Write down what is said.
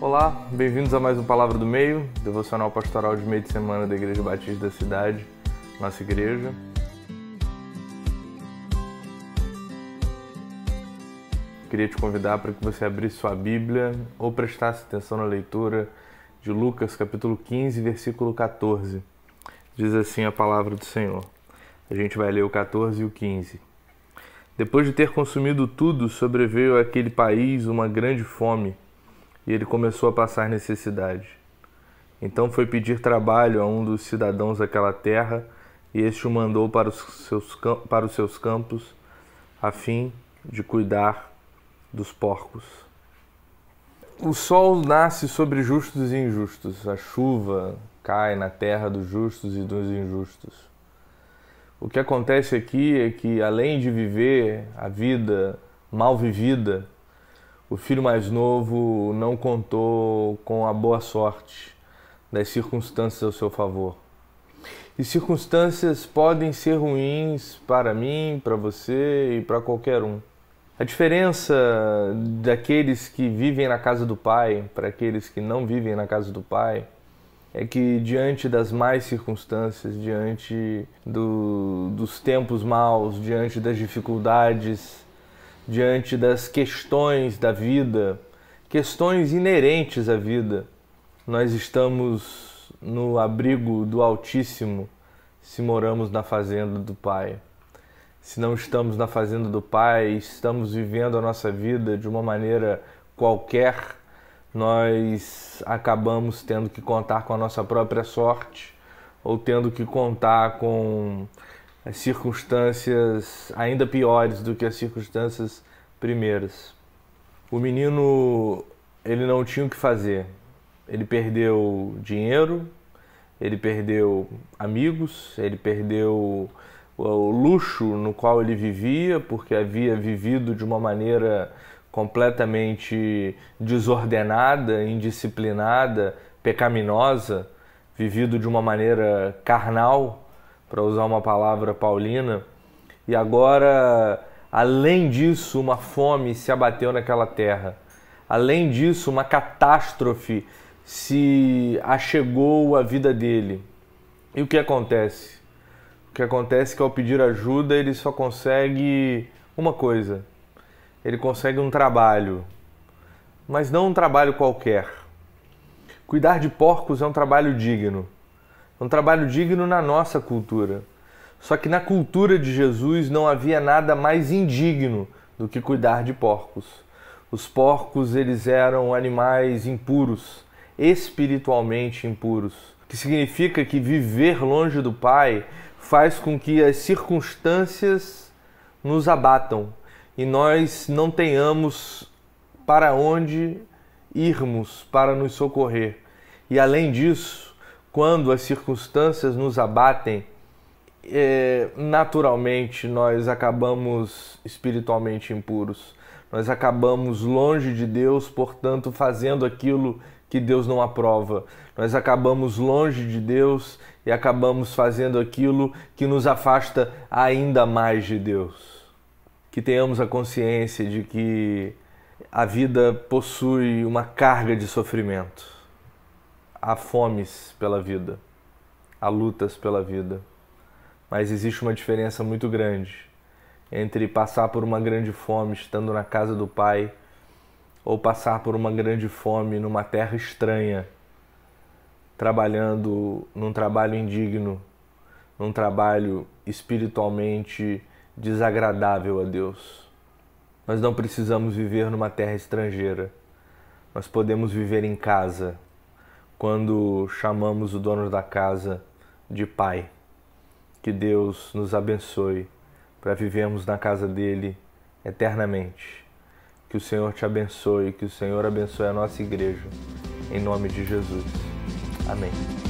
Olá, bem-vindos a mais um Palavra do Meio, devocional pastoral de meio de semana da Igreja Batista da cidade, nossa igreja. Queria te convidar para que você abrisse sua Bíblia ou prestasse atenção na leitura de Lucas, capítulo 15, versículo 14. Diz assim a palavra do Senhor. A gente vai ler o 14 e o 15. Depois de ter consumido tudo, sobreveio àquele país uma grande fome e ele começou a passar necessidade. Então foi pedir trabalho a um dos cidadãos daquela terra, e este o mandou para os seus, para os seus campos, a fim de cuidar dos porcos. O sol nasce sobre justos e injustos, a chuva cai na terra dos justos e dos injustos. O que acontece aqui é que, além de viver a vida mal vivida, o filho mais novo não contou com a boa sorte das circunstâncias ao seu favor. E circunstâncias podem ser ruins para mim, para você e para qualquer um. A diferença daqueles que vivem na casa do Pai para aqueles que não vivem na casa do Pai é que diante das más circunstâncias, diante do, dos tempos maus, diante das dificuldades, diante das questões da vida, questões inerentes à vida. Nós estamos no abrigo do Altíssimo se moramos na fazenda do Pai. Se não estamos na fazenda do Pai, estamos vivendo a nossa vida de uma maneira qualquer, nós acabamos tendo que contar com a nossa própria sorte ou tendo que contar com as circunstâncias ainda piores do que as circunstâncias primeiras. O menino, ele não tinha o que fazer. Ele perdeu dinheiro, ele perdeu amigos, ele perdeu o luxo no qual ele vivia, porque havia vivido de uma maneira completamente desordenada, indisciplinada, pecaminosa, vivido de uma maneira carnal, para usar uma palavra paulina, e agora, além disso, uma fome se abateu naquela terra. Além disso, uma catástrofe se achegou à vida dele. E o que acontece? O que acontece é que ao pedir ajuda ele só consegue uma coisa: ele consegue um trabalho, mas não um trabalho qualquer. Cuidar de porcos é um trabalho digno um trabalho digno na nossa cultura. Só que na cultura de Jesus não havia nada mais indigno do que cuidar de porcos. Os porcos, eles eram animais impuros, espiritualmente impuros, que significa que viver longe do Pai faz com que as circunstâncias nos abatam e nós não tenhamos para onde irmos para nos socorrer. E além disso, quando as circunstâncias nos abatem, é, naturalmente nós acabamos espiritualmente impuros. Nós acabamos longe de Deus, portanto, fazendo aquilo que Deus não aprova. Nós acabamos longe de Deus e acabamos fazendo aquilo que nos afasta ainda mais de Deus. Que tenhamos a consciência de que a vida possui uma carga de sofrimento há fomes pela vida, há lutas pela vida, mas existe uma diferença muito grande entre passar por uma grande fome estando na casa do Pai ou passar por uma grande fome numa terra estranha, trabalhando num trabalho indigno, num trabalho espiritualmente desagradável a Deus. Nós não precisamos viver numa terra estrangeira. Nós podemos viver em casa quando chamamos o dono da casa de Pai. Que Deus nos abençoe para vivermos na casa dele eternamente. Que o Senhor te abençoe, que o Senhor abençoe a nossa igreja. Em nome de Jesus. Amém.